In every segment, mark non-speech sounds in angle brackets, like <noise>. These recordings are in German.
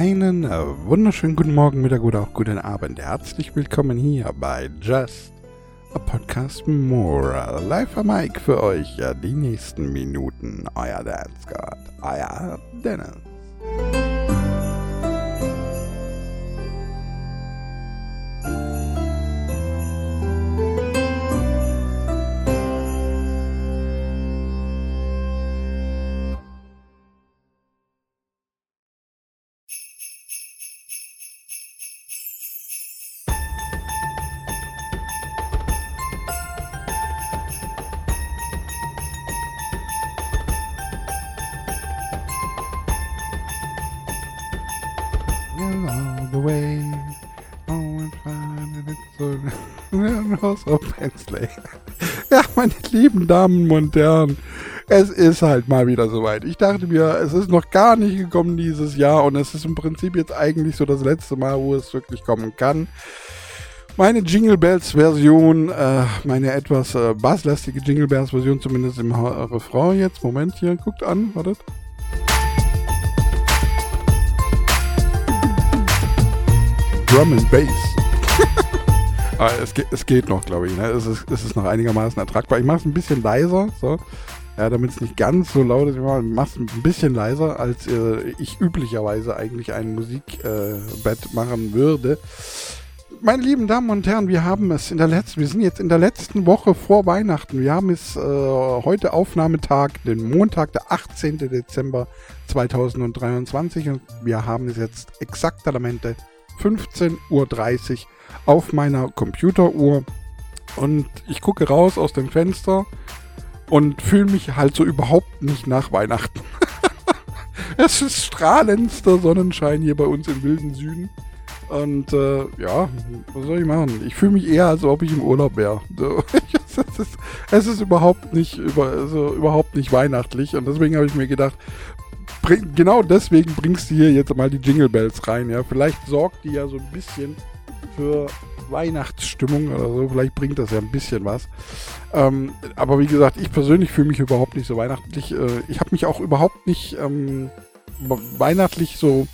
Einen äh, wunderschönen guten Morgen, Mittag oder auch guten Abend. Herzlich willkommen hier bei Just a Podcast More. Live am Mike für euch ja, die nächsten Minuten. Euer Dance God, euer Dennis. Of Pensley. <laughs> Ja, meine lieben Damen und Herren, es ist halt mal wieder soweit. Ich dachte mir, es ist noch gar nicht gekommen dieses Jahr und es ist im Prinzip jetzt eigentlich so das letzte Mal, wo es wirklich kommen kann. Meine Jingle Bells Version, äh, meine etwas äh, basslastige Jingle Bells Version, zumindest im Refrain jetzt. Moment hier, guckt an, wartet. Drum and Bass. <laughs> Aber es, geht, es geht noch, glaube ich. Ne? Es, ist, es ist noch einigermaßen ertragbar. Ich mache es ein bisschen leiser, so. Ja, damit es nicht ganz so laut ist. Ich mache es ein bisschen leiser, als äh, ich üblicherweise eigentlich ein Musikbett äh, machen würde. Meine lieben Damen und Herren, wir haben es in der letzten, wir sind jetzt in der letzten Woche vor Weihnachten. Wir haben es äh, heute Aufnahmetag, den Montag, der 18. Dezember 2023 und wir haben es jetzt exaktamente 15.30 Uhr auf meiner Computeruhr und ich gucke raus aus dem Fenster und fühle mich halt so überhaupt nicht nach Weihnachten. <laughs> es ist strahlendster Sonnenschein hier bei uns im wilden Süden. Und äh, ja, was soll ich machen? Ich fühle mich eher, als ob ich im Urlaub wäre. <laughs> Es, ist, es ist überhaupt nicht über, also überhaupt nicht weihnachtlich. Und deswegen habe ich mir gedacht, bring, genau deswegen bringst du hier jetzt mal die Jingle Bells rein. Ja, vielleicht sorgt die ja so ein bisschen für Weihnachtsstimmung oder so. Vielleicht bringt das ja ein bisschen was. Ähm, aber wie gesagt, ich persönlich fühle mich überhaupt nicht so weihnachtlich. Äh, ich habe mich auch überhaupt nicht ähm, weihnachtlich so.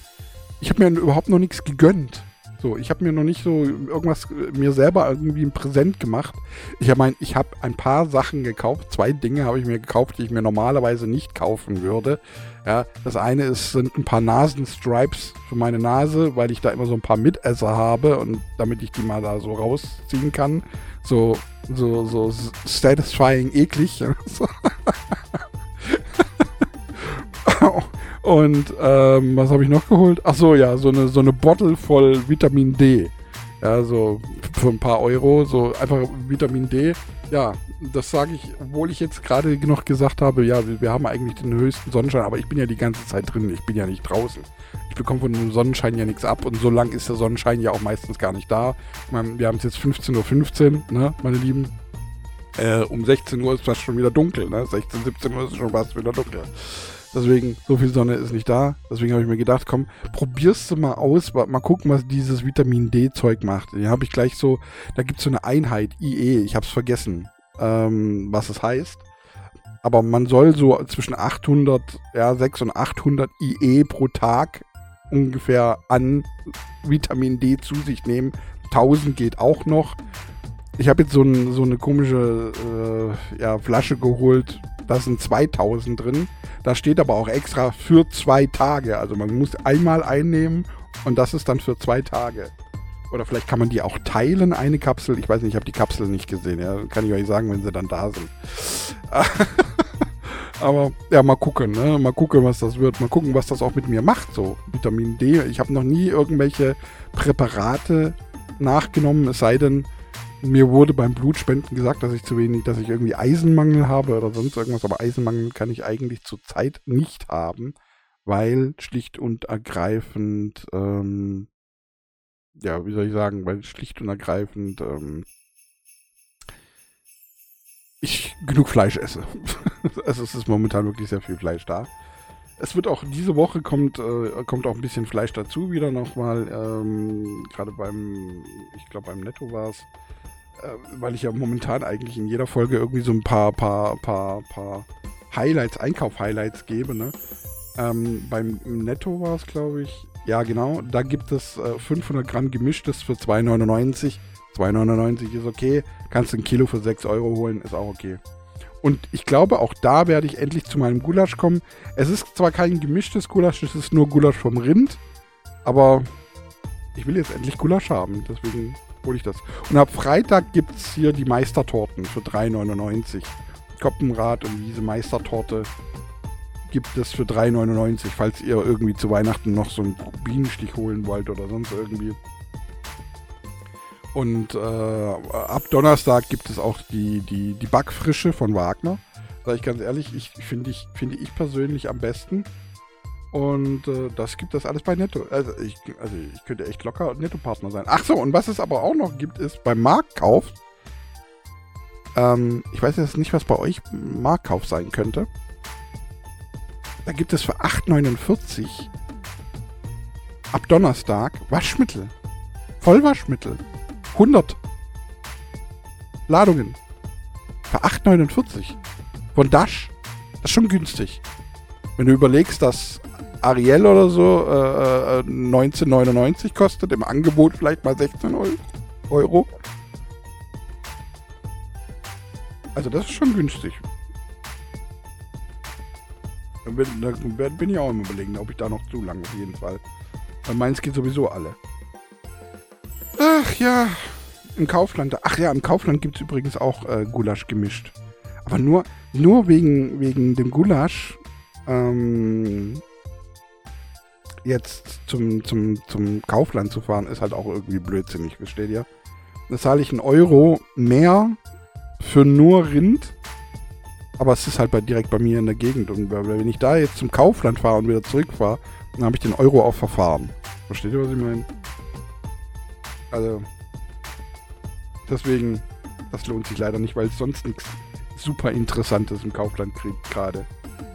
Ich habe mir überhaupt noch nichts gegönnt. So, ich habe mir noch nicht so irgendwas mir selber irgendwie ein Präsent gemacht. Ich meine, ich habe ein paar Sachen gekauft. Zwei Dinge habe ich mir gekauft, die ich mir normalerweise nicht kaufen würde. Ja, das eine ist, sind ein paar Nasenstripes für meine Nase, weil ich da immer so ein paar Mitesser habe und damit ich die mal da so rausziehen kann. So, so, so satisfying eklig. <laughs> Und ähm, was habe ich noch geholt? Ach so, ja, so eine, so eine Bottle voll Vitamin D. Ja, so für ein paar Euro, so einfach Vitamin D. Ja, das sage ich, obwohl ich jetzt gerade noch gesagt habe, ja, wir haben eigentlich den höchsten Sonnenschein, aber ich bin ja die ganze Zeit drin, ich bin ja nicht draußen. Ich bekomme von dem Sonnenschein ja nichts ab und so lang ist der Sonnenschein ja auch meistens gar nicht da. Meine, wir haben es jetzt 15.15 Uhr, 15, ne, meine Lieben. Äh, um 16 Uhr ist fast schon wieder dunkel, ne? 16, 17 Uhr ist schon fast wieder dunkel. Deswegen, so viel Sonne ist nicht da. Deswegen habe ich mir gedacht, komm, probierst du mal aus, mal gucken, was dieses Vitamin D-Zeug macht. Da habe ich gleich so, da gibt es so eine Einheit, IE, ich habe es vergessen, ähm, was es heißt. Aber man soll so zwischen 800, ja, 600 und 800 IE pro Tag ungefähr an Vitamin D zu sich nehmen. 1000 geht auch noch. Ich habe jetzt so, ein, so, eine komische äh, ja, Flasche geholt. Da sind 2000 drin. Da steht aber auch extra für zwei Tage. Also man muss einmal einnehmen und das ist dann für zwei Tage. Oder vielleicht kann man die auch teilen, eine Kapsel. Ich weiß nicht, ich habe die Kapsel nicht gesehen. Ja, kann ich euch sagen, wenn sie dann da sind. <laughs> Aber ja, mal gucken, ne? Mal gucken, was das wird. Mal gucken, was das auch mit mir macht, so Vitamin D. Ich habe noch nie irgendwelche Präparate nachgenommen, es sei denn, mir wurde beim Blutspenden gesagt, dass ich zu wenig, dass ich irgendwie Eisenmangel habe oder sonst irgendwas, aber Eisenmangel kann ich eigentlich zurzeit nicht haben, weil schlicht und ergreifend, ähm, ja, wie soll ich sagen, weil schlicht und ergreifend ähm, ich genug Fleisch esse. <laughs> also es ist momentan wirklich sehr viel Fleisch da. Es wird auch diese Woche kommt, äh, kommt auch ein bisschen Fleisch dazu wieder nochmal. Ähm, Gerade beim, ich glaube beim Netto war es weil ich ja momentan eigentlich in jeder Folge irgendwie so ein paar, paar, paar, paar Highlights, Einkauf-Highlights gebe, ne? Ähm, beim Netto war es, glaube ich, Ja, genau. Da gibt es äh, 500 Gramm gemischtes für 2,99. 2,99 ist okay. Kannst ein Kilo für 6 Euro holen, ist auch okay. Und ich glaube, auch da werde ich endlich zu meinem Gulasch kommen. Es ist zwar kein gemischtes Gulasch, es ist nur Gulasch vom Rind. Aber ich will jetzt endlich Gulasch haben. Deswegen hole ich das. Und ab Freitag gibt es hier die Meistertorten für 3,99. Koppenrad und diese Meistertorte gibt es für 3,99, falls ihr irgendwie zu Weihnachten noch so einen Bienenstich holen wollt oder sonst irgendwie. Und äh, ab Donnerstag gibt es auch die, die, die Backfrische von Wagner. Sag ich ganz ehrlich, ich finde ich, finde ich persönlich am besten. Und äh, das gibt es alles bei Netto. Also ich, also ich könnte echt locker Netto-Partner sein. Ach so, und was es aber auch noch gibt, ist beim Marktkauf. Ähm, ich weiß jetzt nicht, was bei euch Marktkauf sein könnte. Da gibt es für 8,49 ab Donnerstag Waschmittel. Vollwaschmittel. 100 Ladungen. Für 8,49. Von Dash. Das ist schon günstig. Wenn du überlegst, dass Ariel oder so äh, 19,99 äh, kostet, im Angebot vielleicht mal 16 Euro. Also das ist schon günstig. Da bin, ich auch im Überlegen, ob ich da noch zu lang auf jeden Fall. Weil meins geht sowieso alle. Ach ja, im Kaufland. Ach ja, im Kaufland gibt es übrigens auch äh, Gulasch gemischt. Aber nur, nur wegen, wegen dem Gulasch ähm, jetzt zum, zum, zum Kaufland zu fahren, ist halt auch irgendwie blödsinnig, versteht ihr? Da zahle ich einen Euro mehr für nur Rind, aber es ist halt bei, direkt bei mir in der Gegend. Und wenn ich da jetzt zum Kaufland fahre und wieder zurückfahre, dann habe ich den Euro auch verfahren. Versteht ihr, was ich meine? Also, deswegen, das lohnt sich leider nicht, weil es sonst nichts super Interessantes im Kaufland kriegt gerade.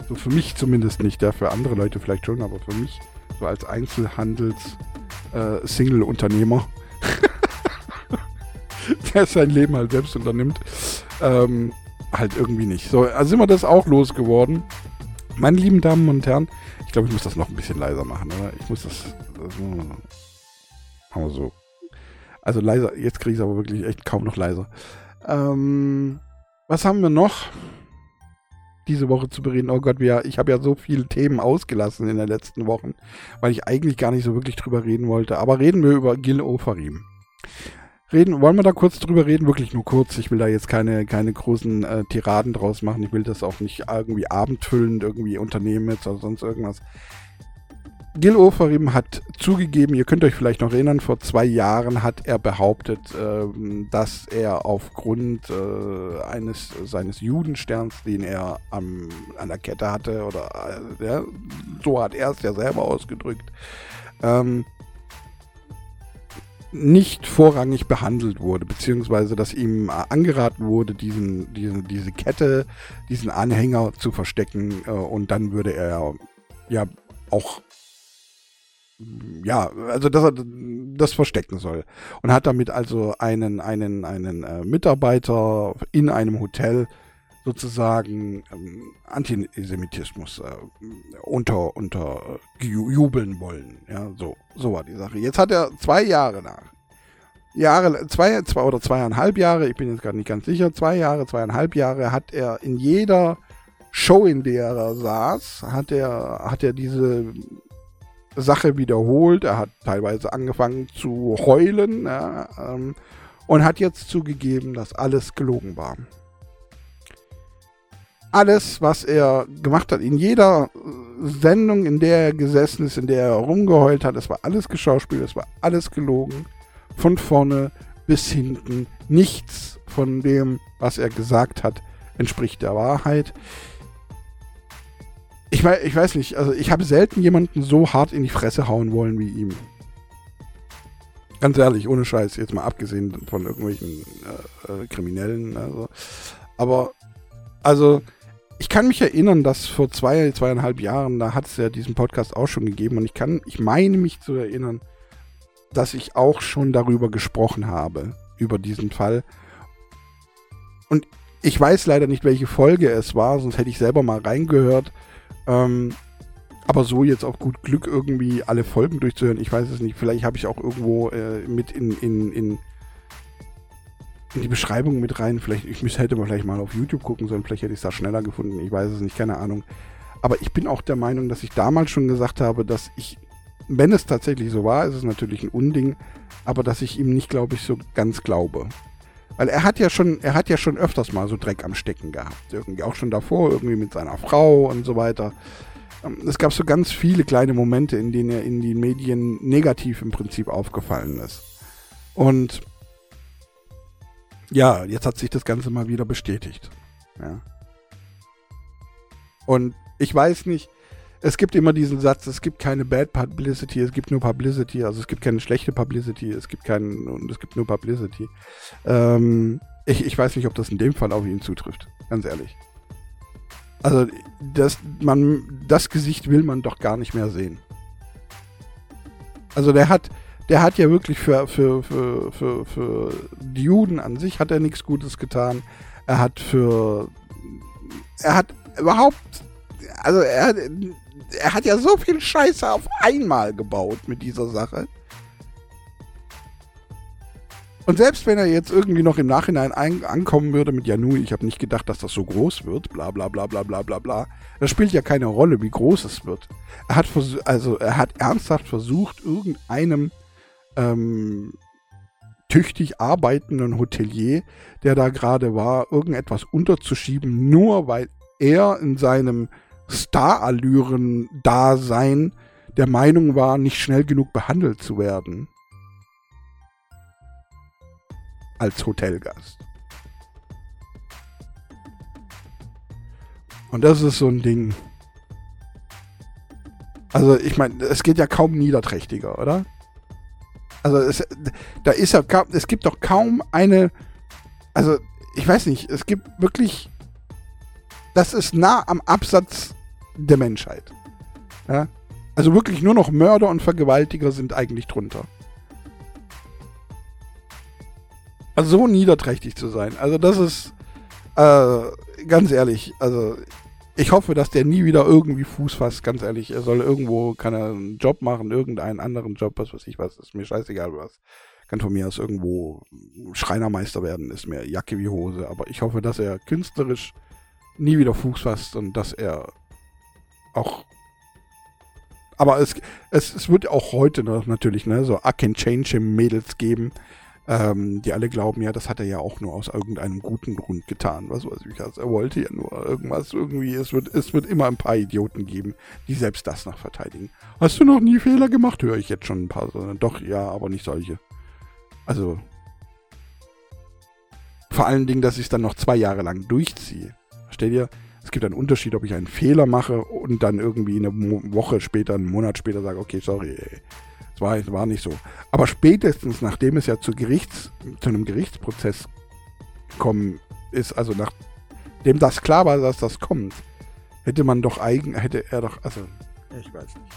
So für mich zumindest nicht, ja, für andere Leute vielleicht schon, aber für mich so als Einzelhandels-Single-Unternehmer, äh, <laughs> der sein Leben halt selbst unternimmt, ähm, halt irgendwie nicht. So, also sind wir das auch losgeworden. Meine lieben Damen und Herren, ich glaube, ich muss das noch ein bisschen leiser machen, oder? Ich muss das, das machen wir so. Also leiser, jetzt kriege ich es aber wirklich echt kaum noch leiser. Ähm, was haben wir noch diese Woche zu bereden? Oh Gott, wir, ich habe ja so viele Themen ausgelassen in den letzten Wochen, weil ich eigentlich gar nicht so wirklich drüber reden wollte. Aber reden wir über Gil Ofarim. Reden, wollen wir da kurz drüber reden? Wirklich nur kurz. Ich will da jetzt keine, keine großen äh, Tiraden draus machen. Ich will das auch nicht irgendwie abendfüllend irgendwie unternehmen jetzt oder sonst irgendwas. Gil Oferim hat zugegeben, ihr könnt euch vielleicht noch erinnern, vor zwei Jahren hat er behauptet, äh, dass er aufgrund äh, eines seines Judensterns, den er am, an der Kette hatte, oder äh, ja, so hat er es ja selber ausgedrückt, ähm, nicht vorrangig behandelt wurde, beziehungsweise dass ihm angeraten wurde, diesen, diesen, diese Kette, diesen Anhänger zu verstecken äh, und dann würde er ja auch ja, also dass er das verstecken soll. Und hat damit also einen, einen, einen äh, Mitarbeiter in einem Hotel sozusagen ähm, Antisemitismus äh, unter, unter äh, jubeln wollen. Ja, so, so war die Sache. Jetzt hat er zwei Jahre nach. Jahre, zwei, zwei oder zweieinhalb Jahre, ich bin jetzt gerade nicht ganz sicher, zwei Jahre, zweieinhalb Jahre hat er in jeder Show, in der er saß, hat er, hat er diese Sache wiederholt. Er hat teilweise angefangen zu heulen ja, ähm, und hat jetzt zugegeben, dass alles gelogen war. Alles, was er gemacht hat, in jeder Sendung, in der er gesessen ist, in der er rumgeheult hat, es war alles geschauspielt, es war alles gelogen. Von vorne bis hinten. Nichts von dem, was er gesagt hat, entspricht der Wahrheit ich, mein, ich weiß nicht, also ich habe selten jemanden so hart in die Fresse hauen wollen wie ihm. Ganz ehrlich, ohne Scheiß, jetzt mal abgesehen von irgendwelchen äh, äh, Kriminellen. Also. Aber, also, ich kann mich erinnern, dass vor zwei, zweieinhalb Jahren, da hat es ja diesen Podcast auch schon gegeben und ich kann, ich meine mich zu erinnern, dass ich auch schon darüber gesprochen habe, über diesen Fall. Und ich weiß leider nicht, welche Folge es war, sonst hätte ich selber mal reingehört. Ähm, aber so jetzt auch gut Glück irgendwie alle Folgen durchzuhören, ich weiß es nicht. Vielleicht habe ich auch irgendwo äh, mit in, in, in, in die Beschreibung mit rein. Vielleicht, ich müsste, hätte man vielleicht mal auf YouTube gucken sollen, vielleicht hätte ich es da schneller gefunden. Ich weiß es nicht, keine Ahnung. Aber ich bin auch der Meinung, dass ich damals schon gesagt habe, dass ich, wenn es tatsächlich so war, ist es natürlich ein Unding, aber dass ich ihm nicht, glaube ich, so ganz glaube. Weil er hat ja schon, er hat ja schon öfters mal so Dreck am Stecken gehabt. Irgendwie auch schon davor, irgendwie mit seiner Frau und so weiter. Ähm, es gab so ganz viele kleine Momente, in denen er in den Medien negativ im Prinzip aufgefallen ist. Und ja, jetzt hat sich das Ganze mal wieder bestätigt. Ja. Und ich weiß nicht, es gibt immer diesen Satz, es gibt keine Bad Publicity, es gibt nur Publicity, also es gibt keine schlechte Publicity, es gibt keinen, und es gibt nur Publicity. Ähm, ich, ich weiß nicht, ob das in dem Fall auf ihn zutrifft, ganz ehrlich. Also, das, man, das Gesicht will man doch gar nicht mehr sehen. Also der hat, der hat ja wirklich für, für, für, für, für die Juden an sich hat er nichts Gutes getan. Er hat für, er hat überhaupt, also er, er hat ja so viel Scheiße auf einmal gebaut mit dieser Sache. Und selbst wenn er jetzt irgendwie noch im Nachhinein ein, ankommen würde mit Janu, ich habe nicht gedacht, dass das so groß wird, bla bla bla bla bla bla bla. Das spielt ja keine Rolle, wie groß es wird. Er hat also er hat ernsthaft versucht, irgendeinem ähm, tüchtig arbeitenden Hotelier, der da gerade war, irgendetwas unterzuschieben, nur weil er in seinem Starallüren-Dasein der Meinung war, nicht schnell genug behandelt zu werden. Als Hotelgast. Und das ist so ein Ding. Also, ich meine, es geht ja kaum niederträchtiger, oder? Also, es, da ist ja kaum, es gibt doch kaum eine. Also, ich weiß nicht, es gibt wirklich. Das ist nah am Absatz der Menschheit. Ja? Also wirklich nur noch Mörder und Vergewaltiger sind eigentlich drunter. Also so niederträchtig zu sein. Also das ist äh, ganz ehrlich, also ich hoffe, dass der nie wieder irgendwie Fuß fasst, ganz ehrlich. Er soll irgendwo, kann er einen Job machen, irgendeinen anderen Job, was weiß ich was, ist mir scheißegal was. Kann von mir aus irgendwo Schreinermeister werden, ist mir Jacke wie Hose. Aber ich hoffe, dass er künstlerisch nie wieder Fuß fasst und dass er auch. Aber es, es, es wird auch heute noch natürlich ne, so I can change him Mädels geben, ähm, die alle glauben, ja, das hat er ja auch nur aus irgendeinem guten Grund getan. Was weiß ich, also er wollte ja nur irgendwas irgendwie. Es wird, es wird immer ein paar Idioten geben, die selbst das noch verteidigen. Hast du noch nie Fehler gemacht? Höre ich jetzt schon ein paar. Sondern doch, ja, aber nicht solche. Also. Vor allen Dingen, dass ich es dann noch zwei Jahre lang durchziehe. Stell dir, es gibt einen Unterschied, ob ich einen Fehler mache und dann irgendwie eine Woche später, einen Monat später sage, okay, sorry, es war, war nicht so. Aber spätestens, nachdem es ja zu, Gerichts, zu einem Gerichtsprozess gekommen ist, also nachdem das klar war, dass das kommt, hätte man doch eigen, hätte er doch, also, ich weiß nicht.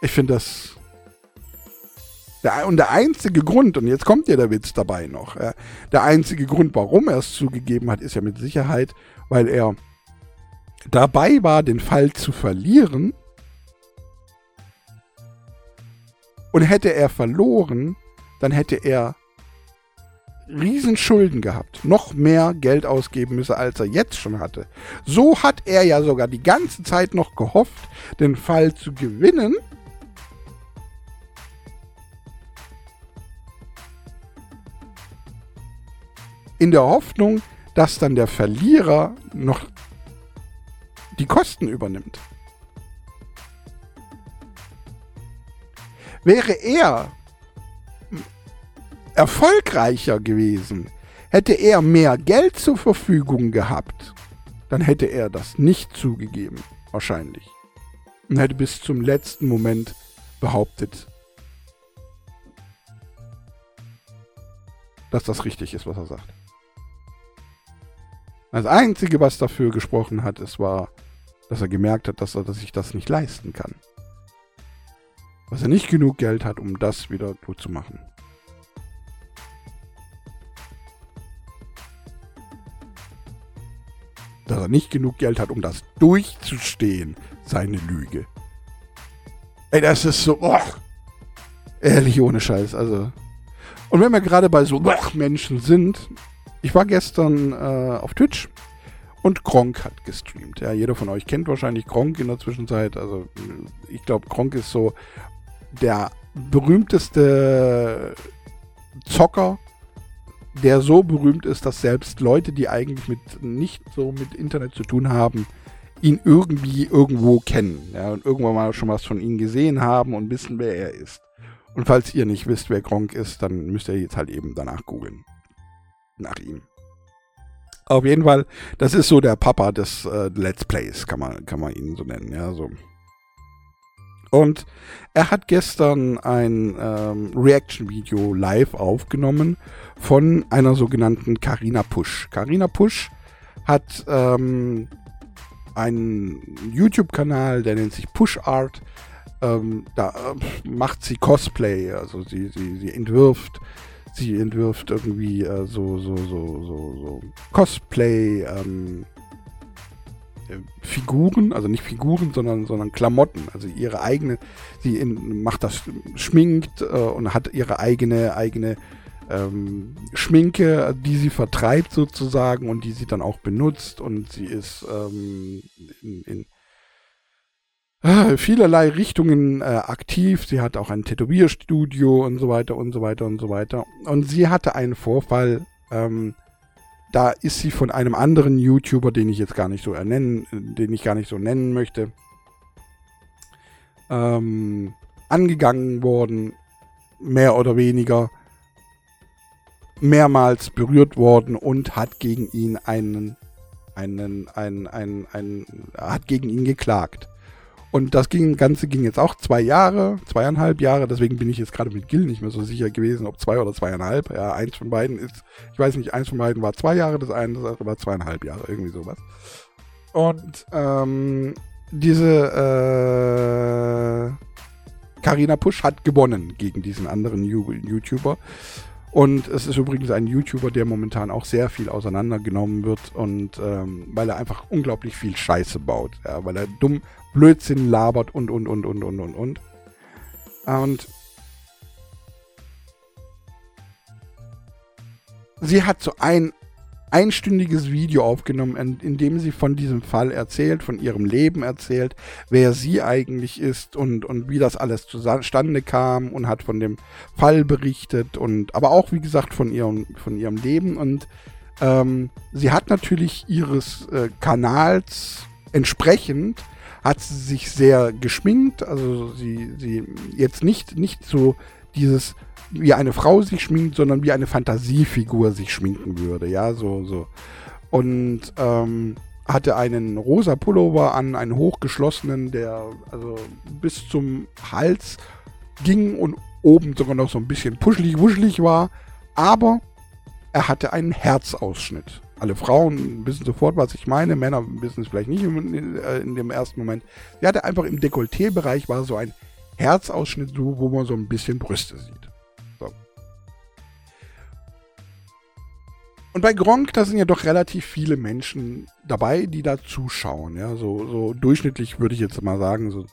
Ich finde das der, und der einzige Grund, und jetzt kommt ja der Witz dabei noch, ja, der einzige Grund, warum er es zugegeben hat, ist ja mit Sicherheit, weil er dabei war, den Fall zu verlieren. Und hätte er verloren, dann hätte er Riesenschulden gehabt, noch mehr Geld ausgeben müsse, als er jetzt schon hatte. So hat er ja sogar die ganze Zeit noch gehofft, den Fall zu gewinnen in der Hoffnung, dass dann der Verlierer noch die Kosten übernimmt. Wäre er erfolgreicher gewesen, hätte er mehr Geld zur Verfügung gehabt, dann hätte er das nicht zugegeben, wahrscheinlich. Und hätte bis zum letzten Moment behauptet, dass das richtig ist, was er sagt. Das Einzige, was dafür gesprochen hat, es war, dass er gemerkt hat, dass er sich das nicht leisten kann. Dass er nicht genug Geld hat, um das wieder gut zu machen. dass er nicht genug Geld hat, um das durchzustehen, seine Lüge. Ey, das ist so, oh, ehrlich ohne Scheiß, also. Und wenn wir gerade bei so oh, Menschen sind, ich war gestern äh, auf Twitch und Gronk hat gestreamt. Ja, jeder von euch kennt wahrscheinlich Gronk in der Zwischenzeit. Also ich glaube, Gronk ist so der berühmteste Zocker, der so berühmt ist, dass selbst Leute, die eigentlich mit nicht so mit Internet zu tun haben, ihn irgendwie irgendwo kennen. Ja, und irgendwann mal schon was von ihm gesehen haben und wissen, wer er ist. Und falls ihr nicht wisst, wer Gronk ist, dann müsst ihr jetzt halt eben danach googeln. Nach ihm. Auf jeden Fall, das ist so der Papa des äh, Let's Plays, kann man, kann man ihn so nennen, ja, so. Und er hat gestern ein ähm, Reaction-Video live aufgenommen von einer sogenannten Carina Push. Carina Push hat ähm, einen YouTube-Kanal, der nennt sich Push Art. Ähm, da äh, macht sie Cosplay, also sie, sie, sie entwirft sie entwirft irgendwie äh, so, so, so, so, so Cosplay, ähm, äh, Figuren, also nicht Figuren, sondern, sondern Klamotten. Also ihre eigene, sie in, macht das, schminkt äh, und hat ihre eigene, eigene ähm, Schminke, die sie vertreibt sozusagen und die sie dann auch benutzt und sie ist ähm, in, in vielerlei Richtungen äh, aktiv. Sie hat auch ein Tätowierstudio und so weiter und so weiter und so weiter. Und sie hatte einen Vorfall, ähm, da ist sie von einem anderen YouTuber, den ich jetzt gar nicht so ernennen, den ich gar nicht so nennen möchte, ähm, angegangen worden, mehr oder weniger, mehrmals berührt worden und hat gegen ihn einen, einen, einen, einen, einen, hat gegen ihn geklagt. Und das ging, Ganze ging jetzt auch zwei Jahre, zweieinhalb Jahre. Deswegen bin ich jetzt gerade mit Gil nicht mehr so sicher gewesen, ob zwei oder zweieinhalb. Ja, eins von beiden ist, ich weiß nicht, eins von beiden war zwei Jahre, das eine das andere war zweieinhalb Jahre, irgendwie sowas. Und ähm, diese äh, Carina Pusch hat gewonnen gegen diesen anderen YouTuber. Und es ist übrigens ein YouTuber, der momentan auch sehr viel auseinandergenommen wird und ähm, weil er einfach unglaublich viel Scheiße baut, ja, weil er dumm Blödsinn labert und und und und und und und. Und sie hat so ein einstündiges Video aufgenommen, in, in, dem sie von diesem Fall erzählt, von ihrem Leben erzählt, wer sie eigentlich ist und, und wie das alles zustande kam und hat von dem Fall berichtet und aber auch, wie gesagt, von ihrem, von ihrem Leben. Und ähm, sie hat natürlich ihres äh, Kanals entsprechend hat sie sich sehr geschminkt, also sie, sie jetzt nicht, nicht so dieses wie eine Frau sich schminkt, sondern wie eine Fantasiefigur sich schminken würde, ja, so, so. Und ähm, hatte einen rosa Pullover an, einen hochgeschlossenen, der also bis zum Hals ging und oben sogar noch so ein bisschen puschelig, wuschelig war, aber er hatte einen Herzausschnitt. Alle Frauen wissen sofort, was ich meine, Männer wissen es vielleicht nicht in, äh, in dem ersten Moment. Er hatte einfach im Dekolleté-Bereich war so ein Herzausschnitt, wo man so ein bisschen Brüste sieht. Und bei Gronk, da sind ja doch relativ viele Menschen dabei, die da zuschauen. Ja, so, so durchschnittlich würde ich jetzt mal sagen, so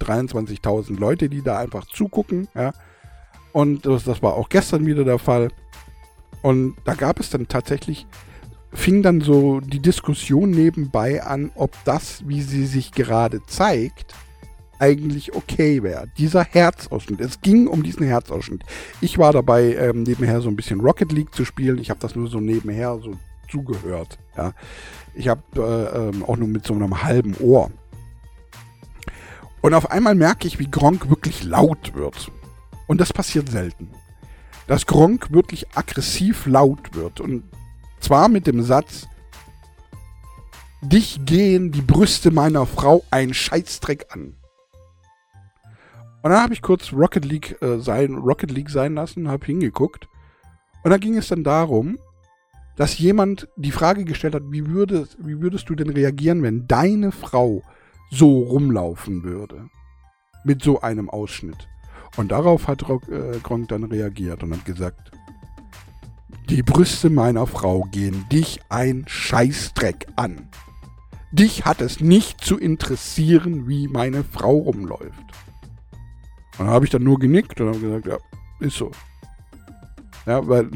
23.000 Leute, die da einfach zugucken. Ja. Und das, das war auch gestern wieder der Fall. Und da gab es dann tatsächlich, fing dann so die Diskussion nebenbei an, ob das, wie sie sich gerade zeigt, eigentlich okay wäre. Dieser Herzausschnitt. Es ging um diesen Herzausschnitt. Ich war dabei, ähm, nebenher so ein bisschen Rocket League zu spielen. Ich habe das nur so nebenher so zugehört. Ja. Ich habe äh, ähm, auch nur mit so einem halben Ohr. Und auf einmal merke ich, wie Gronk wirklich laut wird. Und das passiert selten. Dass Gronk wirklich aggressiv laut wird. Und zwar mit dem Satz, dich gehen die Brüste meiner Frau ein Scheißdreck an. Und dann habe ich kurz Rocket League, äh, sein, Rocket League sein lassen, habe hingeguckt. Und dann ging es dann darum, dass jemand die Frage gestellt hat, wie, würde, wie würdest du denn reagieren, wenn deine Frau so rumlaufen würde? Mit so einem Ausschnitt. Und darauf hat Rock, äh, Gronk dann reagiert und hat gesagt, die Brüste meiner Frau gehen dich ein Scheißdreck an. dich hat es nicht zu interessieren, wie meine Frau rumläuft. Und dann habe ich dann nur genickt und habe gesagt, ja, ist so. Ja, weil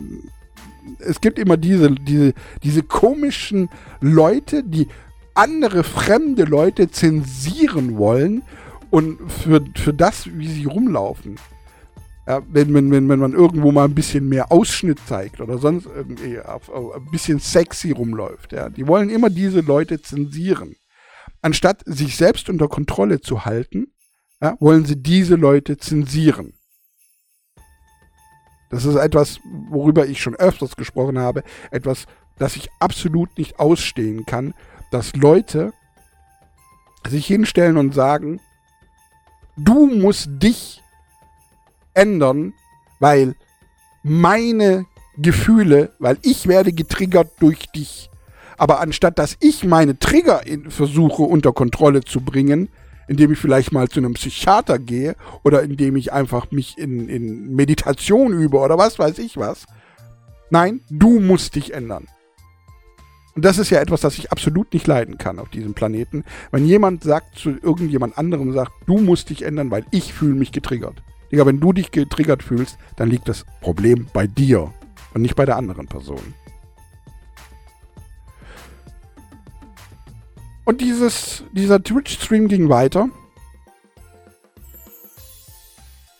es gibt immer diese, diese, diese komischen Leute, die andere fremde Leute zensieren wollen und für, für das, wie sie rumlaufen. Ja, wenn, wenn, wenn, wenn man irgendwo mal ein bisschen mehr Ausschnitt zeigt oder sonst irgendwie auf, auf ein bisschen sexy rumläuft. Ja. Die wollen immer diese Leute zensieren. Anstatt sich selbst unter Kontrolle zu halten, ja, wollen sie diese Leute zensieren. Das ist etwas, worüber ich schon öfters gesprochen habe, etwas, das ich absolut nicht ausstehen kann, dass Leute sich hinstellen und sagen, du musst dich ändern, weil meine Gefühle, weil ich werde getriggert durch dich. Aber anstatt dass ich meine Trigger in, versuche unter Kontrolle zu bringen, indem ich vielleicht mal zu einem Psychiater gehe oder indem ich einfach mich in, in Meditation übe oder was weiß ich was. Nein, du musst dich ändern. Und das ist ja etwas, das ich absolut nicht leiden kann auf diesem Planeten. Wenn jemand sagt zu irgendjemand anderem, sagt, du musst dich ändern, weil ich fühle mich getriggert. Digga, wenn du dich getriggert fühlst, dann liegt das Problem bei dir und nicht bei der anderen Person. Und dieses, dieser Twitch-Stream ging weiter.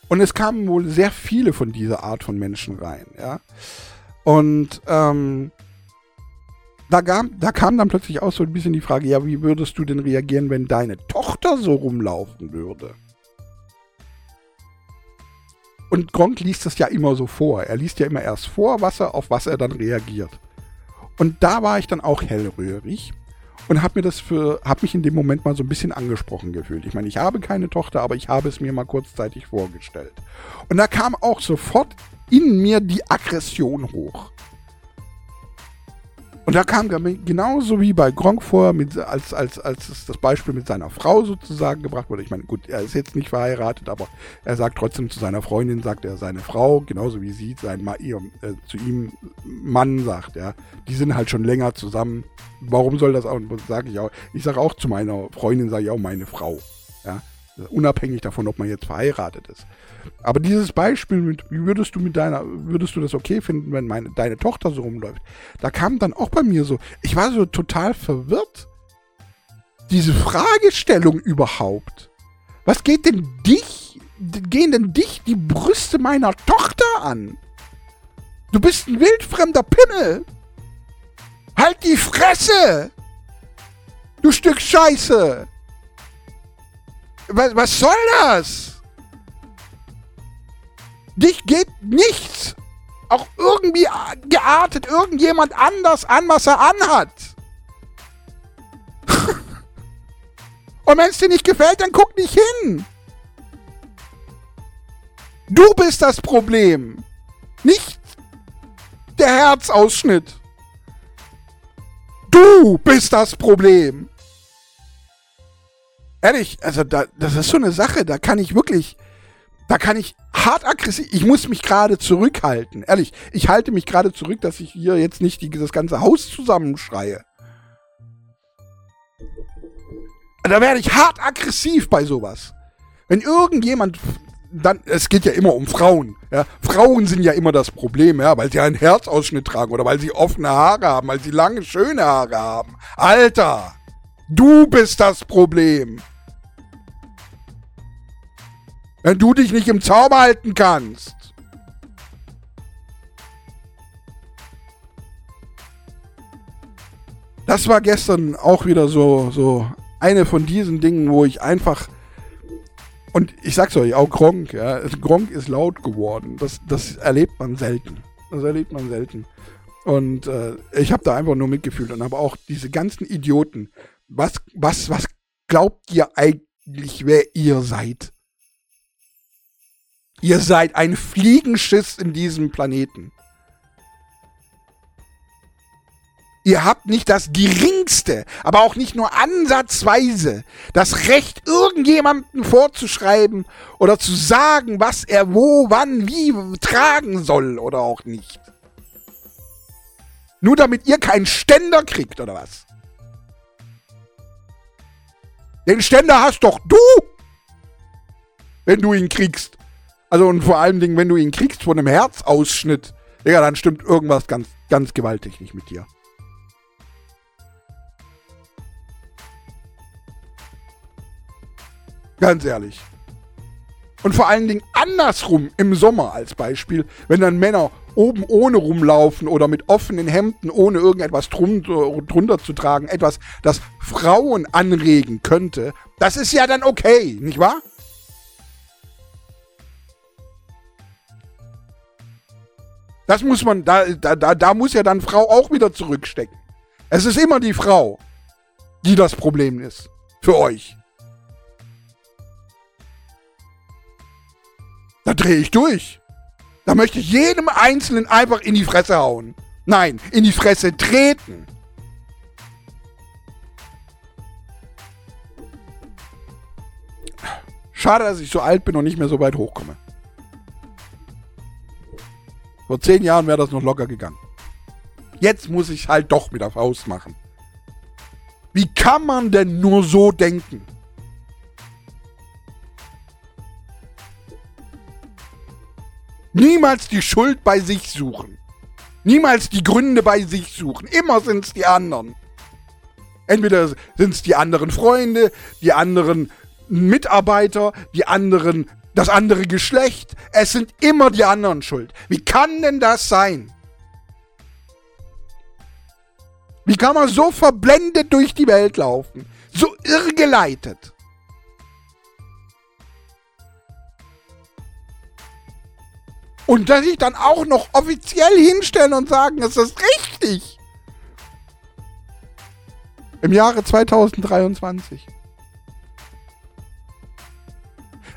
Und es kamen wohl sehr viele von dieser Art von Menschen rein, ja. Und ähm, da, kam, da kam dann plötzlich auch so ein bisschen die Frage, ja, wie würdest du denn reagieren, wenn deine Tochter so rumlaufen würde? Und Gronk liest das ja immer so vor. Er liest ja immer erst vor, was er, auf was er dann reagiert. Und da war ich dann auch hellröhrig und habe mir das für, habe mich in dem Moment mal so ein bisschen angesprochen gefühlt. Ich meine, ich habe keine Tochter, aber ich habe es mir mal kurzzeitig vorgestellt. Und da kam auch sofort in mir die Aggression hoch. Und da kam genauso wie bei Gronk vor, mit, als, als, als das Beispiel mit seiner Frau sozusagen gebracht wurde. Ich meine, gut, er ist jetzt nicht verheiratet, aber er sagt trotzdem zu seiner Freundin, sagt er seine Frau, genauso wie sie sein, ihr, äh, zu ihm Mann sagt, ja. Die sind halt schon länger zusammen. Warum soll das auch, sage ich auch. Ich sage auch zu meiner Freundin, sage ich auch meine Frau, ja. Unabhängig davon, ob man jetzt verheiratet ist. Aber dieses Beispiel mit, wie würdest du mit deiner, würdest du das okay finden, wenn meine, deine Tochter so rumläuft? Da kam dann auch bei mir so, ich war so total verwirrt. Diese Fragestellung überhaupt. Was geht denn dich, gehen denn dich die Brüste meiner Tochter an? Du bist ein wildfremder Pimmel. Halt die Fresse! Du Stück Scheiße! Was, was soll das? Dich geht nichts auch irgendwie geartet irgendjemand anders an, was er anhat. <laughs> Und wenn es dir nicht gefällt, dann guck nicht hin. Du bist das Problem. Nicht der Herzausschnitt. Du bist das Problem. Ehrlich, also da, das ist so eine Sache, da kann ich wirklich, da kann ich hart aggressiv, ich muss mich gerade zurückhalten. Ehrlich, ich halte mich gerade zurück, dass ich hier jetzt nicht die, das ganze Haus zusammenschreie. Da werde ich hart aggressiv bei sowas. Wenn irgendjemand, dann, es geht ja immer um Frauen. Ja. Frauen sind ja immer das Problem, ja, weil sie einen Herzausschnitt tragen oder weil sie offene Haare haben, weil sie lange, schöne Haare haben. Alter, du bist das Problem. Wenn du dich nicht im Zaum halten kannst. Das war gestern auch wieder so, so eine von diesen Dingen, wo ich einfach. Und ich sag's euch, auch Gronk, ja. Gronk ist laut geworden. Das, das erlebt man selten. Das erlebt man selten. Und äh, ich habe da einfach nur mitgefühlt und habe auch diese ganzen Idioten. Was, was, was glaubt ihr eigentlich, wer ihr seid? Ihr seid ein Fliegenschiss in diesem Planeten. Ihr habt nicht das geringste, aber auch nicht nur ansatzweise das Recht, irgendjemandem vorzuschreiben oder zu sagen, was er wo, wann, wie tragen soll oder auch nicht. Nur damit ihr keinen Ständer kriegt oder was? Den Ständer hast doch du! Wenn du ihn kriegst. Also und vor allen Dingen, wenn du ihn kriegst von einem Herzausschnitt, Digga, dann stimmt irgendwas ganz, ganz gewaltig nicht mit dir. Ganz ehrlich. Und vor allen Dingen andersrum im Sommer als Beispiel, wenn dann Männer oben ohne rumlaufen oder mit offenen Hemden, ohne irgendetwas drunter, drunter zu tragen, etwas, das Frauen anregen könnte, das ist ja dann okay, nicht wahr? Das muss man, da, da, da muss ja dann Frau auch wieder zurückstecken. Es ist immer die Frau, die das Problem ist. Für euch. Da drehe ich durch. Da möchte ich jedem Einzelnen einfach in die Fresse hauen. Nein, in die Fresse treten. Schade, dass ich so alt bin und nicht mehr so weit hochkomme. Vor zehn Jahren wäre das noch locker gegangen. Jetzt muss ich halt doch mit der Faust machen. Wie kann man denn nur so denken? Niemals die Schuld bei sich suchen. Niemals die Gründe bei sich suchen. Immer sind es die anderen. Entweder sind es die anderen Freunde, die anderen Mitarbeiter, die anderen, das andere Geschlecht. Es sind immer die anderen schuld. Wie kann denn das sein? Wie kann man so verblendet durch die Welt laufen? So irrgeleitet? Und dass ich dann auch noch offiziell hinstellen und sagen, es ist richtig. Im Jahre 2023.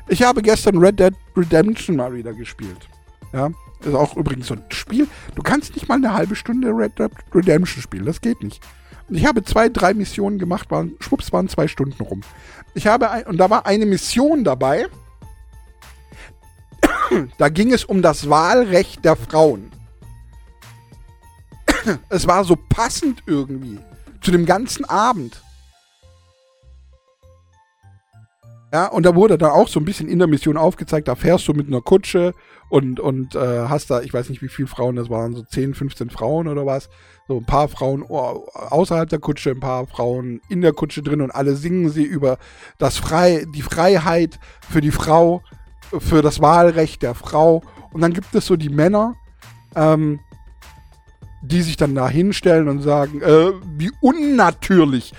Ich habe gestern Red Dead Redemption mal wieder gespielt. Ja, ist auch übrigens so ein Spiel. Du kannst nicht mal eine halbe Stunde Red Dead Redemption spielen. Das geht nicht. Ich habe zwei, drei Missionen gemacht, waren, schwupps, waren zwei Stunden rum. Ich habe, ein, und da war eine Mission dabei, <coughs> da ging es um das Wahlrecht der Frauen. <coughs> es war so passend irgendwie zu dem ganzen Abend. Ja, und da wurde dann auch so ein bisschen in der Mission aufgezeigt, da fährst du mit einer Kutsche und, und äh, hast da, ich weiß nicht, wie viele Frauen das waren, so 10, 15 Frauen oder was. So ein paar Frauen außerhalb der Kutsche, ein paar Frauen in der Kutsche drin und alle singen sie über das Frei, die Freiheit für die Frau für das Wahlrecht der Frau. Und dann gibt es so die Männer, ähm, die sich dann da hinstellen und sagen, äh, wie unnatürlich.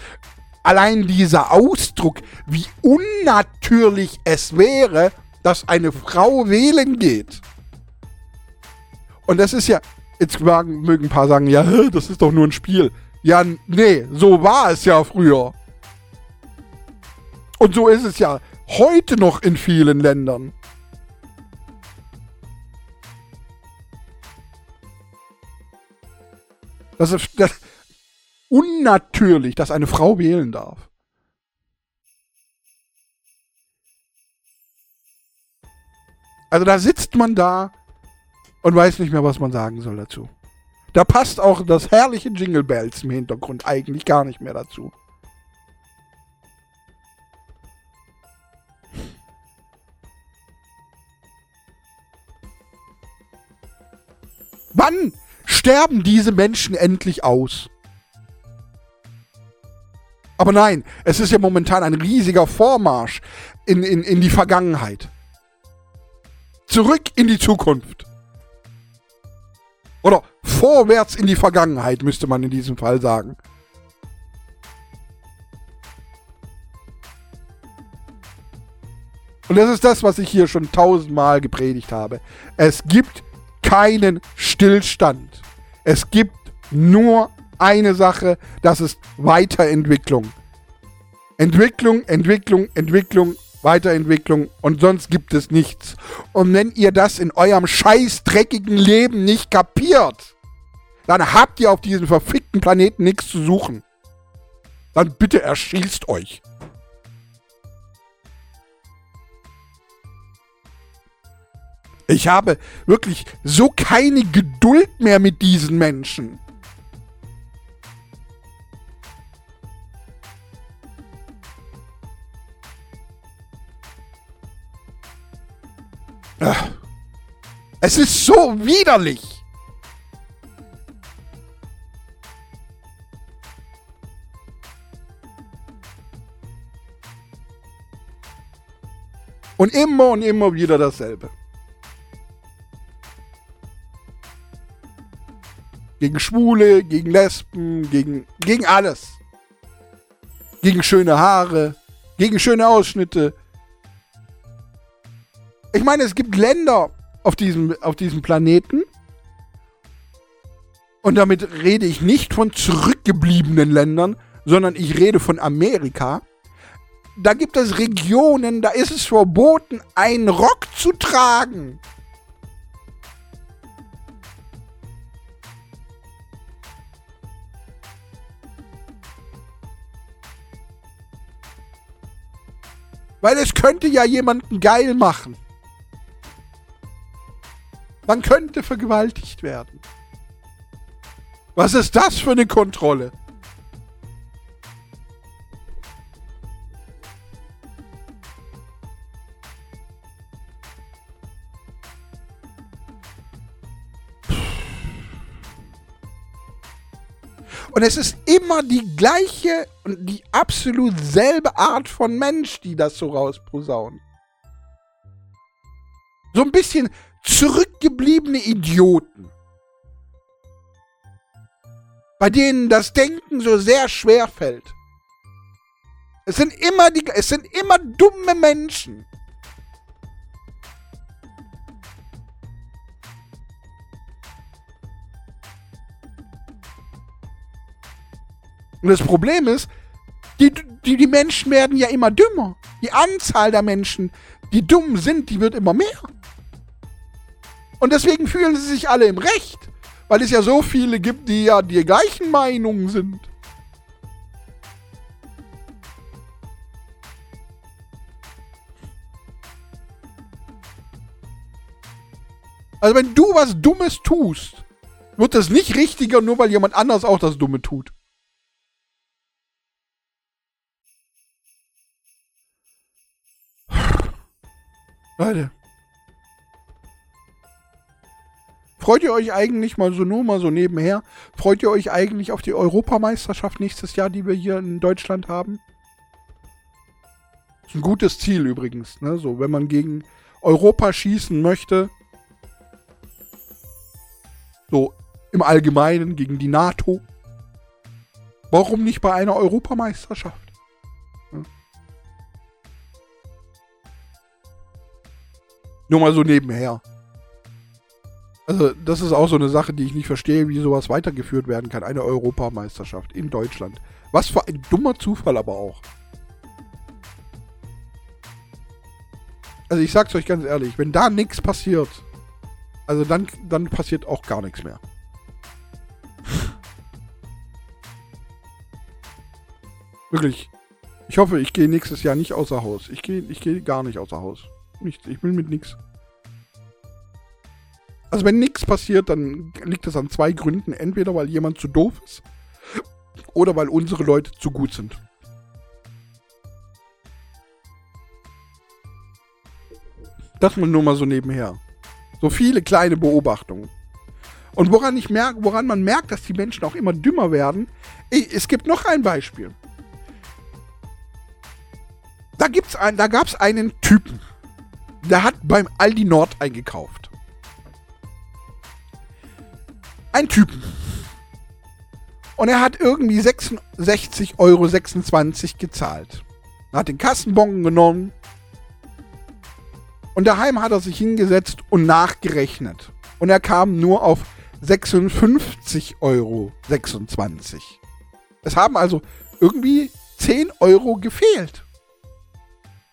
Allein dieser Ausdruck, wie unnatürlich es wäre, dass eine Frau wählen geht. Und das ist ja, jetzt mögen ein paar sagen, ja, das ist doch nur ein Spiel. Ja, nee, so war es ja früher. Und so ist es ja heute noch in vielen Ländern. Das ist das, unnatürlich, dass eine Frau wählen darf. Also da sitzt man da und weiß nicht mehr, was man sagen soll dazu. Da passt auch das herrliche Jingle Bells im Hintergrund eigentlich gar nicht mehr dazu. Wann sterben diese Menschen endlich aus. Aber nein, es ist ja momentan ein riesiger Vormarsch in, in, in die Vergangenheit. Zurück in die Zukunft. Oder vorwärts in die Vergangenheit, müsste man in diesem Fall sagen. Und das ist das, was ich hier schon tausendmal gepredigt habe. Es gibt keinen Stillstand. Es gibt nur eine Sache, das ist Weiterentwicklung. Entwicklung, Entwicklung, Entwicklung, Weiterentwicklung und sonst gibt es nichts. Und wenn ihr das in eurem scheiß dreckigen Leben nicht kapiert, dann habt ihr auf diesem verfickten Planeten nichts zu suchen. Dann bitte erschießt euch. Ich habe wirklich so keine Geduld mehr mit diesen Menschen. Ah. Es ist so widerlich. Und immer und immer wieder dasselbe. Gegen Schwule, gegen Lesben, gegen, gegen alles. Gegen schöne Haare, gegen schöne Ausschnitte. Ich meine, es gibt Länder auf diesem, auf diesem Planeten. Und damit rede ich nicht von zurückgebliebenen Ländern, sondern ich rede von Amerika da gibt es Regionen, da ist es verboten, einen Rock zu tragen. Weil es könnte ja jemanden geil machen. Man könnte vergewaltigt werden. Was ist das für eine Kontrolle? Und es ist immer die gleiche und die absolut selbe Art von Mensch, die das so rausposaunen. So ein bisschen zurückgebliebene Idioten. Bei denen das Denken so sehr schwer fällt. Es sind immer die, es sind immer dumme Menschen. Und das Problem ist, die, die, die Menschen werden ja immer dümmer. Die Anzahl der Menschen, die dumm sind, die wird immer mehr. Und deswegen fühlen sie sich alle im Recht. Weil es ja so viele gibt, die ja die gleichen Meinungen sind. Also wenn du was Dummes tust, wird es nicht richtiger, nur weil jemand anders auch das Dumme tut. Leute. Freut ihr euch eigentlich mal so nur mal so nebenher? Freut ihr euch eigentlich auf die Europameisterschaft nächstes Jahr, die wir hier in Deutschland haben? Ist ein gutes Ziel übrigens, ne? So, wenn man gegen Europa schießen möchte. So, im Allgemeinen gegen die NATO. Warum nicht bei einer Europameisterschaft? Nur mal so nebenher. Also, das ist auch so eine Sache, die ich nicht verstehe, wie sowas weitergeführt werden kann. Eine Europameisterschaft in Deutschland. Was für ein dummer Zufall aber auch. Also, ich sag's euch ganz ehrlich, wenn da nichts passiert, also dann, dann passiert auch gar nichts mehr. Wirklich. Ich hoffe, ich gehe nächstes Jahr nicht außer Haus. Ich gehe ich geh gar nicht außer Haus. Nichts. Ich will mit nichts. Also wenn nichts passiert, dann liegt das an zwei Gründen. Entweder weil jemand zu doof ist oder weil unsere Leute zu gut sind. Das mal nur mal so nebenher. So viele kleine Beobachtungen. Und woran ich merke, woran man merkt, dass die Menschen auch immer dümmer werden, es gibt noch ein Beispiel. Da, ein, da gab es einen Typen der hat beim Aldi Nord eingekauft. Ein Typen. Und er hat irgendwie 66,26 Euro gezahlt. Er hat den Kassenbon genommen. Und daheim hat er sich hingesetzt und nachgerechnet. Und er kam nur auf 56,26 Euro. Es haben also irgendwie 10 Euro gefehlt.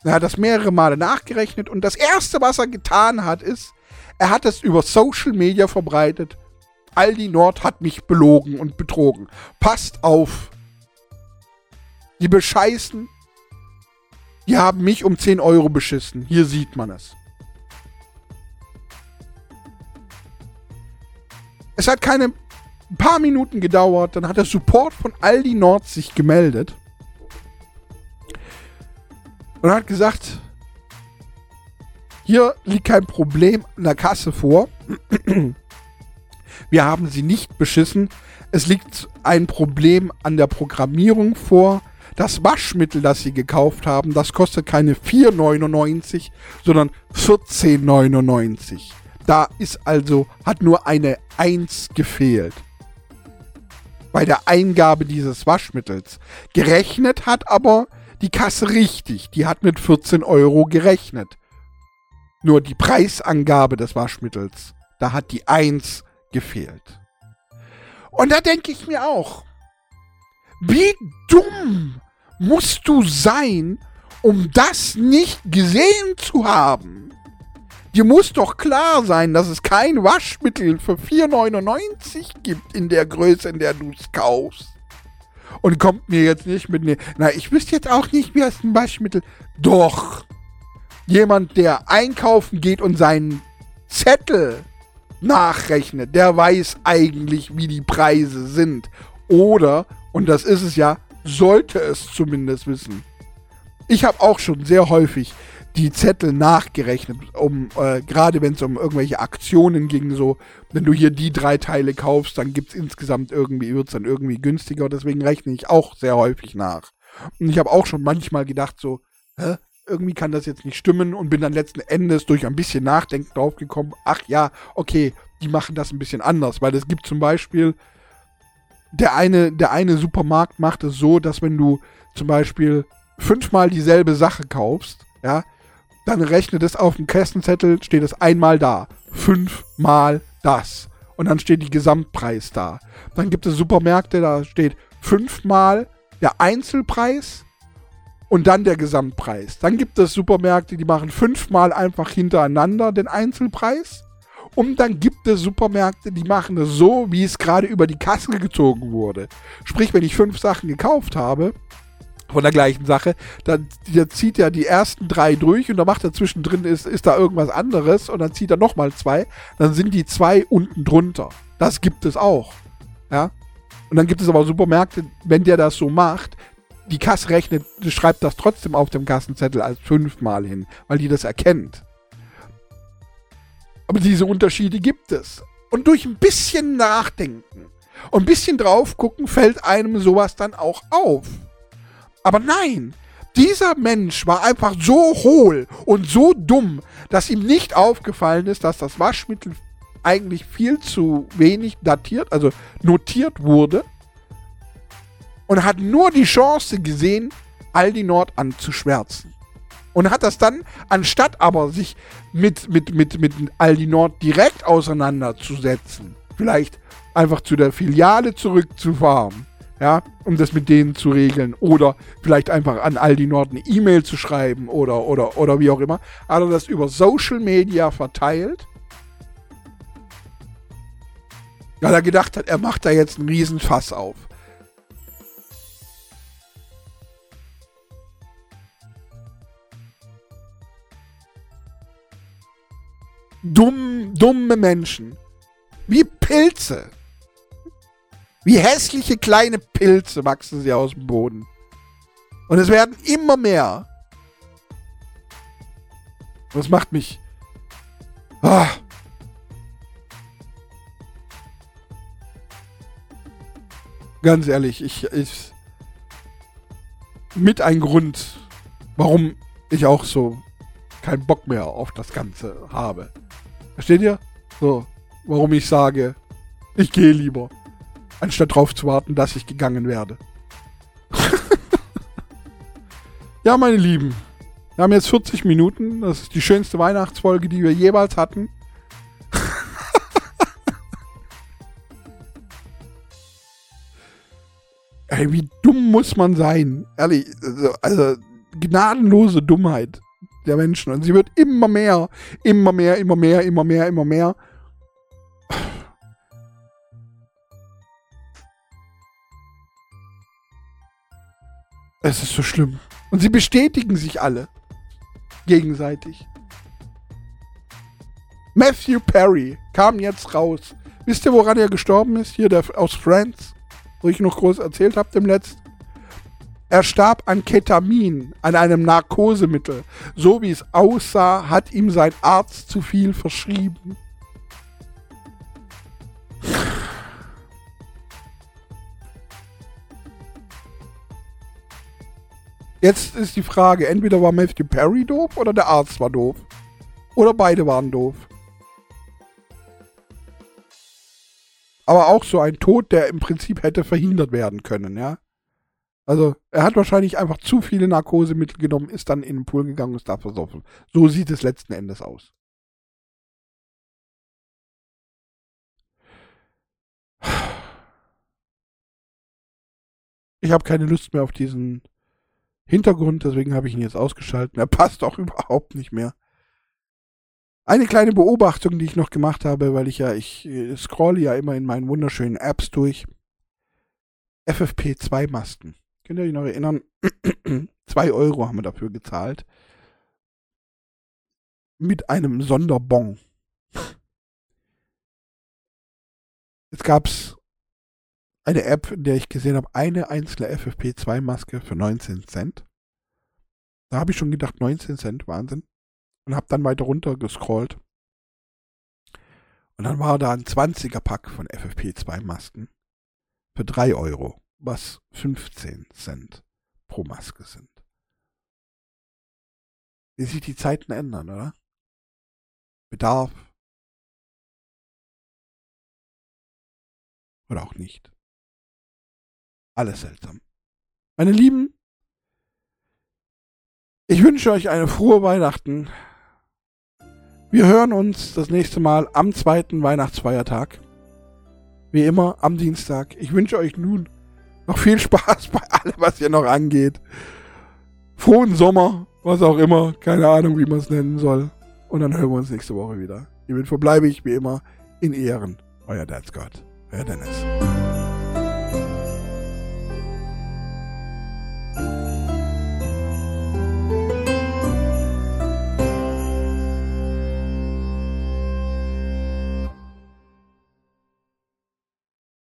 Er hat das mehrere Male nachgerechnet und das Erste, was er getan hat, ist, er hat es über Social Media verbreitet. Aldi Nord hat mich belogen und betrogen. Passt auf. Die bescheißen. Die haben mich um 10 Euro beschissen. Hier sieht man es. Es hat keine ein paar Minuten gedauert, dann hat der Support von Aldi Nord sich gemeldet und hat gesagt, hier liegt kein Problem in der Kasse vor. <clears throat> Wir haben sie nicht beschissen. Es liegt ein Problem an der Programmierung vor. Das Waschmittel, das sie gekauft haben, das kostet keine 4,99, sondern 14,99. Da ist also, hat nur eine 1 gefehlt. Bei der Eingabe dieses Waschmittels. Gerechnet hat aber die Kasse richtig. Die hat mit 14 Euro gerechnet. Nur die Preisangabe des Waschmittels, da hat die 1 gefehlt. Und da denke ich mir auch, wie dumm musst du sein, um das nicht gesehen zu haben? Dir muss doch klar sein, dass es kein Waschmittel für 4,99 gibt in der Größe, in der du es kaufst. Und kommt mir jetzt nicht mit ne. Na, ich wüsste jetzt auch nicht, wie es ein Waschmittel. Doch. Jemand, der einkaufen geht und seinen Zettel nachrechnet, der weiß eigentlich, wie die Preise sind. Oder, und das ist es ja, sollte es zumindest wissen. Ich habe auch schon sehr häufig die Zettel nachgerechnet, um äh, gerade wenn es um irgendwelche Aktionen ging, so wenn du hier die drei Teile kaufst, dann gibt es insgesamt irgendwie, wird es dann irgendwie günstiger. Deswegen rechne ich auch sehr häufig nach. Und ich habe auch schon manchmal gedacht, so, hä? irgendwie kann das jetzt nicht stimmen und bin dann letzten Endes durch ein bisschen Nachdenken draufgekommen, ach ja, okay, die machen das ein bisschen anders, weil es gibt zum Beispiel, der eine, der eine Supermarkt macht es so, dass wenn du zum Beispiel fünfmal dieselbe Sache kaufst, ja, dann rechnet es auf dem Kassenzettel, steht es einmal da. Fünfmal das. Und dann steht die Gesamtpreis da. Dann gibt es Supermärkte, da steht fünfmal der Einzelpreis und dann der Gesamtpreis. Dann gibt es Supermärkte, die machen fünfmal einfach hintereinander den Einzelpreis. Und dann gibt es Supermärkte, die machen es so, wie es gerade über die Kasse gezogen wurde. Sprich, wenn ich fünf Sachen gekauft habe, von der gleichen Sache, dann der zieht er die ersten drei durch und dann macht er zwischendrin, ist, ist da irgendwas anderes und dann zieht er nochmal zwei, dann sind die zwei unten drunter. Das gibt es auch. Ja. Und dann gibt es aber Supermärkte, wenn der das so macht, die Kasse rechnet, schreibt das trotzdem auf dem Kassenzettel als fünfmal hin, weil die das erkennt. Aber diese Unterschiede gibt es. Und durch ein bisschen Nachdenken und ein bisschen drauf gucken, fällt einem sowas dann auch auf. Aber nein, dieser Mensch war einfach so hohl und so dumm, dass ihm nicht aufgefallen ist, dass das Waschmittel eigentlich viel zu wenig datiert, also notiert wurde und hat nur die Chance gesehen, Aldi Nord anzuschwärzen. Und hat das dann, anstatt aber sich mit, mit, mit, mit Aldi Nord direkt auseinanderzusetzen, vielleicht einfach zu der Filiale zurückzufahren, ja, um das mit denen zu regeln, oder vielleicht einfach an Aldi Nord eine E-Mail zu schreiben oder, oder, oder wie auch immer, hat er das über Social Media verteilt. Weil er gedacht hat, er macht da jetzt einen Riesenfass auf. dumm, dumme Menschen. Wie Pilze. Wie hässliche kleine Pilze wachsen sie aus dem Boden. Und es werden immer mehr. Und das macht mich. Ah. Ganz ehrlich, ich, ich. Mit ein Grund, warum ich auch so keinen Bock mehr auf das Ganze habe. Versteht ihr? So, warum ich sage, ich gehe lieber, anstatt darauf zu warten, dass ich gegangen werde. <laughs> ja, meine Lieben, wir haben jetzt 40 Minuten. Das ist die schönste Weihnachtsfolge, die wir jeweils hatten. <laughs> Ey, wie dumm muss man sein? Ehrlich, also, also gnadenlose Dummheit der Menschen. Und sie wird immer mehr, immer mehr, immer mehr, immer mehr, immer mehr. Es ist so schlimm. Und sie bestätigen sich alle. Gegenseitig. Matthew Perry kam jetzt raus. Wisst ihr, woran er gestorben ist? Hier der aus Friends, wo ich noch groß erzählt habe dem letzten. Er starb an Ketamin, an einem Narkosemittel. So wie es aussah, hat ihm sein Arzt zu viel verschrieben. Jetzt ist die Frage, entweder war Matthew Perry doof oder der Arzt war doof. Oder beide waren doof. Aber auch so ein Tod, der im Prinzip hätte verhindert werden können, ja. Also, er hat wahrscheinlich einfach zu viele Narkosemittel genommen, ist dann in den Pool gegangen und ist da versoffen. So sieht es letzten Endes aus. Ich habe keine Lust mehr auf diesen Hintergrund, deswegen habe ich ihn jetzt ausgeschaltet. Er passt auch <laughs> überhaupt nicht mehr. Eine kleine Beobachtung, die ich noch gemacht habe, weil ich ja, ich äh, scrolle ja immer in meinen wunderschönen Apps durch. FFP2-Masken. Könnt ihr euch noch erinnern? <clears throat> Zwei Euro haben wir dafür gezahlt. Mit einem Sonderbon. Jetzt gab es eine App, in der ich gesehen habe, eine einzelne FFP2-Maske für 19 Cent. Da habe ich schon gedacht, 19 Cent, Wahnsinn. Und habe dann weiter runter gescrollt. Und dann war da ein 20er-Pack von FFP2-Masken für 3 Euro, was 15 Cent pro Maske sind. Wie sich die Zeiten ändern, oder? Bedarf. Oder auch nicht. Alles seltsam. Meine Lieben, ich wünsche euch eine frohe Weihnachten. Wir hören uns das nächste Mal am zweiten Weihnachtsfeiertag. Wie immer am Dienstag. Ich wünsche euch nun noch viel <laughs> Spaß bei allem, was hier noch angeht. Frohen Sommer, was auch immer. Keine Ahnung, wie man es nennen soll. Und dann hören wir uns nächste Woche wieder. Hiermit verbleibe ich wie immer in Ehren. Euer Dad's Gott. Euer Dennis.